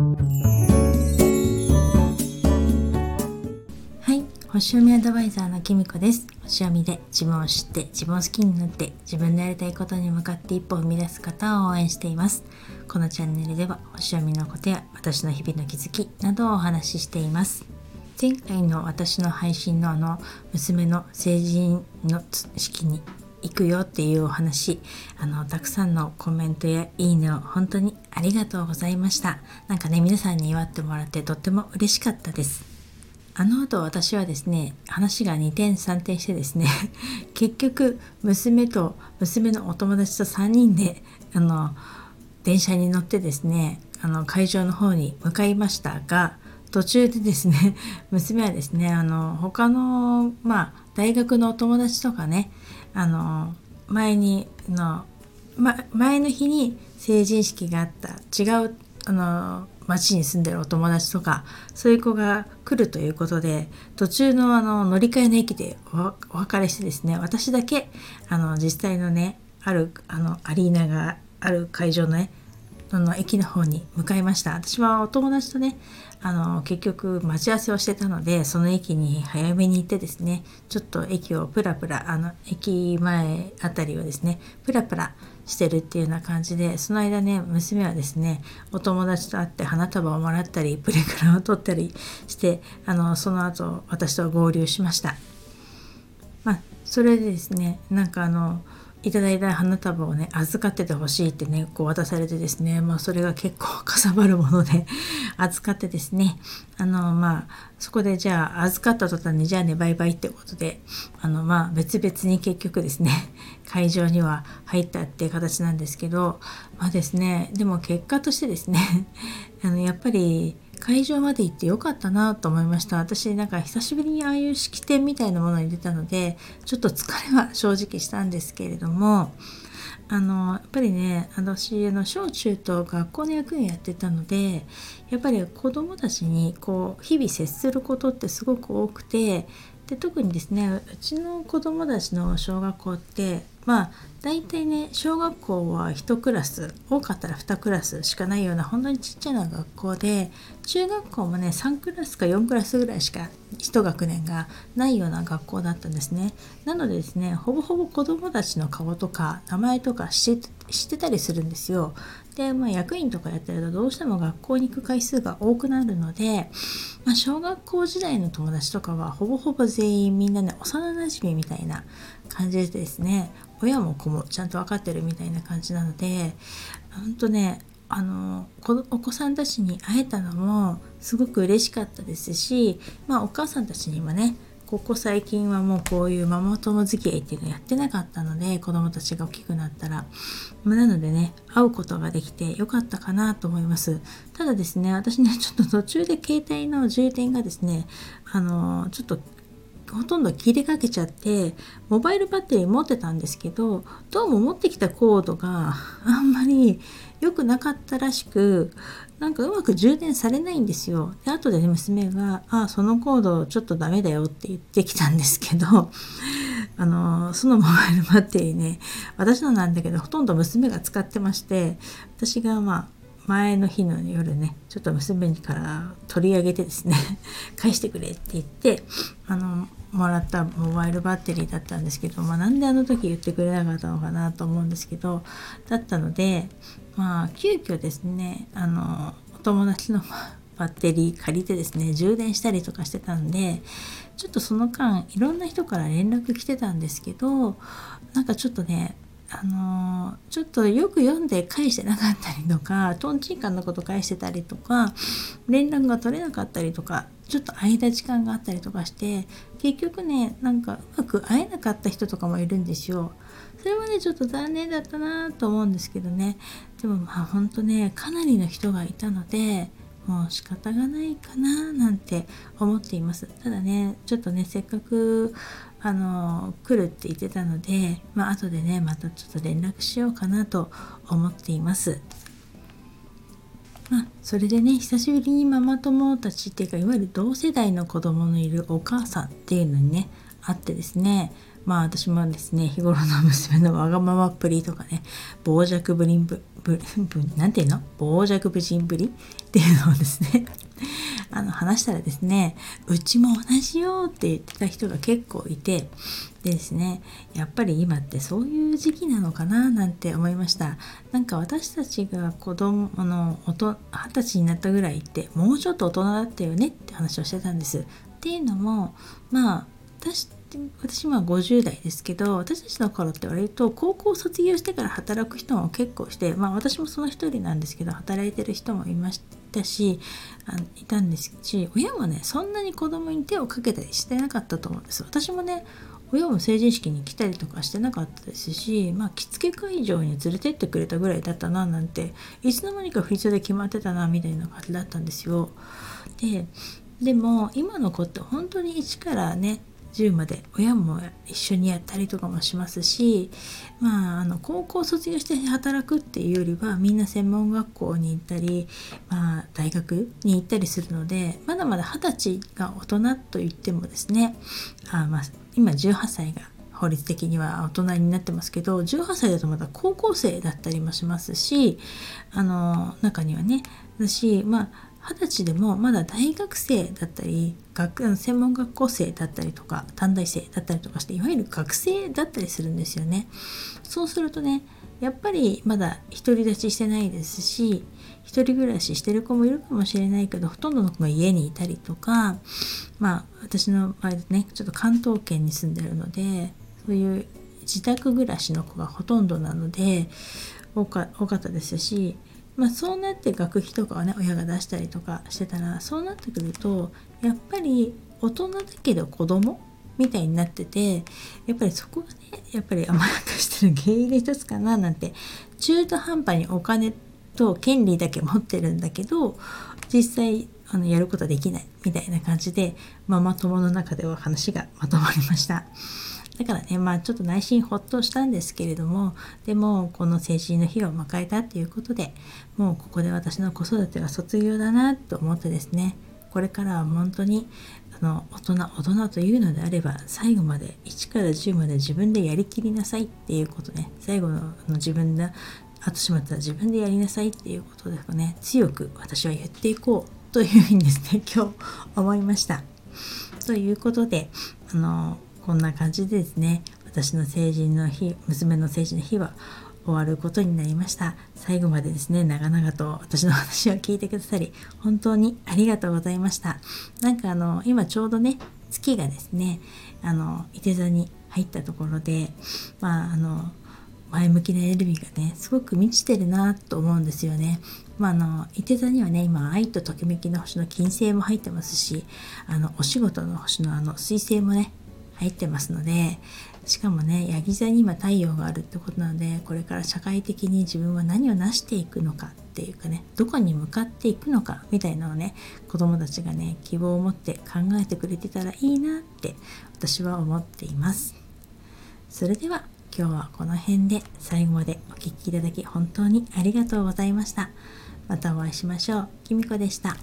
はい星読みアドバイザーのきみこです。星読みで自分を知って自分を好きになって自分のやりたいことに向かって一歩を踏み出す方を応援しています。このチャンネルでは星読みのことや私の日々の気づきなどをお話ししています。前回の私の配信のあの娘の成人の式に行くよっていうお話あのたくさんのコメントやいいねを本当にありがとうございました。なんかね皆さんに祝ってもらってとっても嬉しかったです。あの後私はですね話が2転3転してですね 結局娘と娘のお友達と3人であの電車に乗ってですねあの会場の方に向かいましたが途中でですね 娘はですねあの他のまあ大学のお友達とかねあの前にの、ま、前の日に成人式があった。違うあの町に住んでるお友達とかそういう子が来るということで途中のあの乗り換えの駅でお別れしてですね私だけあの実際のねあるあのアリーナがある会場のねの駅の方に向かいました私はお友達とねあの結局待ち合わせをしてたのでその駅に早めに行ってですねちょっと駅をプラプラあの駅前あたりをですねプラプラしてるっていうような感じでその間ね娘はですねお友達と会って花束をもらったりプレクラを取ったりしてあのその後私と合流しました。まあ、それでですねなんかあのいただいた花束をね預かっててほしいってねこう渡されてですねまあそれが結構かさばるもので 預かってですねあのまあそこでじゃあ預かった途端にじゃあねバイバイってことであのまあ別々に結局ですね 会場には入ったっていう形なんですけどまあですねでも結果としてですね あのやっぱり会場まで行ってよかったなと思いました。私なんか久しぶりにああいう式典みたいなものに出たのでちょっと疲れは正直したんですけれどもあのやっぱりね私あの小中と学校の役員やってたのでやっぱり子どもたちにこう日々接することってすごく多くてで特にですねうちの子どもたちの小学校ってまあ大体ね小学校は1クラス多かったら2クラスしかないような本当にちっちゃな学校で中学校もね3クラスか4クラスぐらいしか1学年がないような学校だったんですね。なのでですねほぼほぼ子どもたちの顔とか名前とか知ってたりするんですよ。で、まあ、役員とかやってるとどうしても学校に行く回数が多くなるので、まあ、小学校時代の友達とかはほぼほぼ全員みんなね幼なじみみたいな感じでですね。親も子もちゃんと分かってるみたいな感じなので本当ねあのお子さんたちに会えたのもすごく嬉しかったですし、まあ、お母さんたちにもねここ最近はもうこういうママ友付き合いっていうのやってなかったので子供たちが大きくなったら。なのでね会うことができてよかったかなと思います。ただですね私ねちょっと途中で携帯の充電がですねあのちょっとほとんど切れかけちゃってモバイルバッテリー持ってたんですけどどうも持ってきたコードがあんまり良くなかったらしくなんかうまく充電されないんですよ。で後で、ね、娘が「あそのコードちょっとダメだよ」って言ってきたんですけど あのそのモバイルバッテリーね私のなんだけどほとんど娘が使ってまして私がまあ前の日の夜ねちょっと娘から取り上げてですね 返してくれって言ってあのもらったモバイルバッテリーだったんですけど、まあ、なんであの時言ってくれなかったのかなと思うんですけどだったのでまあ急遽ですねあのお友達の バッテリー借りてですね充電したりとかしてたんでちょっとその間いろんな人から連絡来てたんですけどなんかちょっとねあのちょっとよく読んで返してなかったりとか とんちんかんなこと返してたりとか連絡が取れなかったりとかちょっと間時間があったりとかして結局ねなんかうまく会えなかった人とかもいるんですよ。それはねちょっと残念だったなと思うんですけどねでもまあほんとねかなりの人がいたのでもう仕方がないかななんて思っています。ただねちょっとねせっかくあの来るって言ってたのでまあ後でねまたちょっと連絡しようかなと思っています。まあ、それでね久しぶりにママ友たちっていうかいわゆる同世代の子供のいるお母さんっていうのにね会ってですねまあ私もですね日頃の娘のわがままっぷりとかね傍若無人ぶぶなんていうの？傍若無人ぶり？っていうのをですね あの話したらですねうちも同じよって言ってた人が結構いてでですねやっぱり今ってそういう時期なのかななんて思いました。なんか私たちが子供の二十歳になったぐらいってもうちょっと大人だったよねって話をしてたんです。っていうのもまあ私私今50代ですけど私たちの頃って割と高校卒業してから働く人も結構してまあ私もその一人なんですけど働いてる人もいましたしあのいたんですし親もねそんなに子供に手をかけたりしてなかったと思うんです私もね親も成人式に来たりとかしてなかったですし、まあ、着付け会場に連れてってくれたぐらいだったななんていつの間にか振り袖決まってたなみたいな感じだったんですよ。ででも今の子って本当に一からね10まで親も一緒にやったりとかもしますしまああの高校卒業して働くっていうよりはみんな専門学校に行ったり、まあ、大学に行ったりするのでまだまだ二十歳が大人と言ってもですねあ、まあ、今18歳が法律的には大人になってますけど18歳だとまだ高校生だったりもしますしあの中にはね私まあ二十歳でもまだ大学生だったり学専門学校生だったりとか短大生だったりとかしていわゆる学生だったりするんですよね。そうするとねやっぱりまだ独り立ちしてないですし一人暮らししてる子もいるかもしれないけどほとんどの子が家にいたりとかまあ私の場合ねちょっと関東圏に住んでるのでそういう自宅暮らしの子がほとんどなので多かったですしまあ、そうなって学費とかはね親が出したりとかしてたらそうなってくるとやっぱり大人だけど子供みたいになっててやっぱりそこがねやっぱり甘やかしてる原因の一つかななんて中途半端にお金と権利だけ持ってるんだけど実際あのやることはできないみたいな感じでママ友の中では話がまとまりました。だからねまあちょっと内心ほっとしたんですけれどもでもこの成人の日を迎えたっていうことでもうここで私の子育ては卒業だなと思ってですねこれからは本当にあの大人大人というのであれば最後まで1から10まで自分でやりきりなさいっていうことね最後の自分で後始末は自分でやりなさいっていうことですかね強く私は言っていこうというふうにですね今日思いました。ということであのこんな感じでですね。私の成人の日娘の成人の日は終わることになりました。最後までですね長々と私の話を聞いてくださり本当にありがとうございました。なんかあの今ちょうどね月がですねあの伊手座に入ったところでまああの前向きなエネルギーがねすごく満ちてるなと思うんですよね。まあ、あの伊手座にはね今愛とときめきの星の金星も入ってますしあのお仕事の星のあの水星もね入ってますのでしかもねヤギ座に今太陽があるってことなのでこれから社会的に自分は何を成していくのかっていうかねどこに向かっていくのかみたいなのをね子供たちがね希望を持って考えてくれてたらいいなって私は思っています。それでは今日はこの辺で最後までお聴きいただき本当にありがとうございました。またお会いしましょう。きみこでした。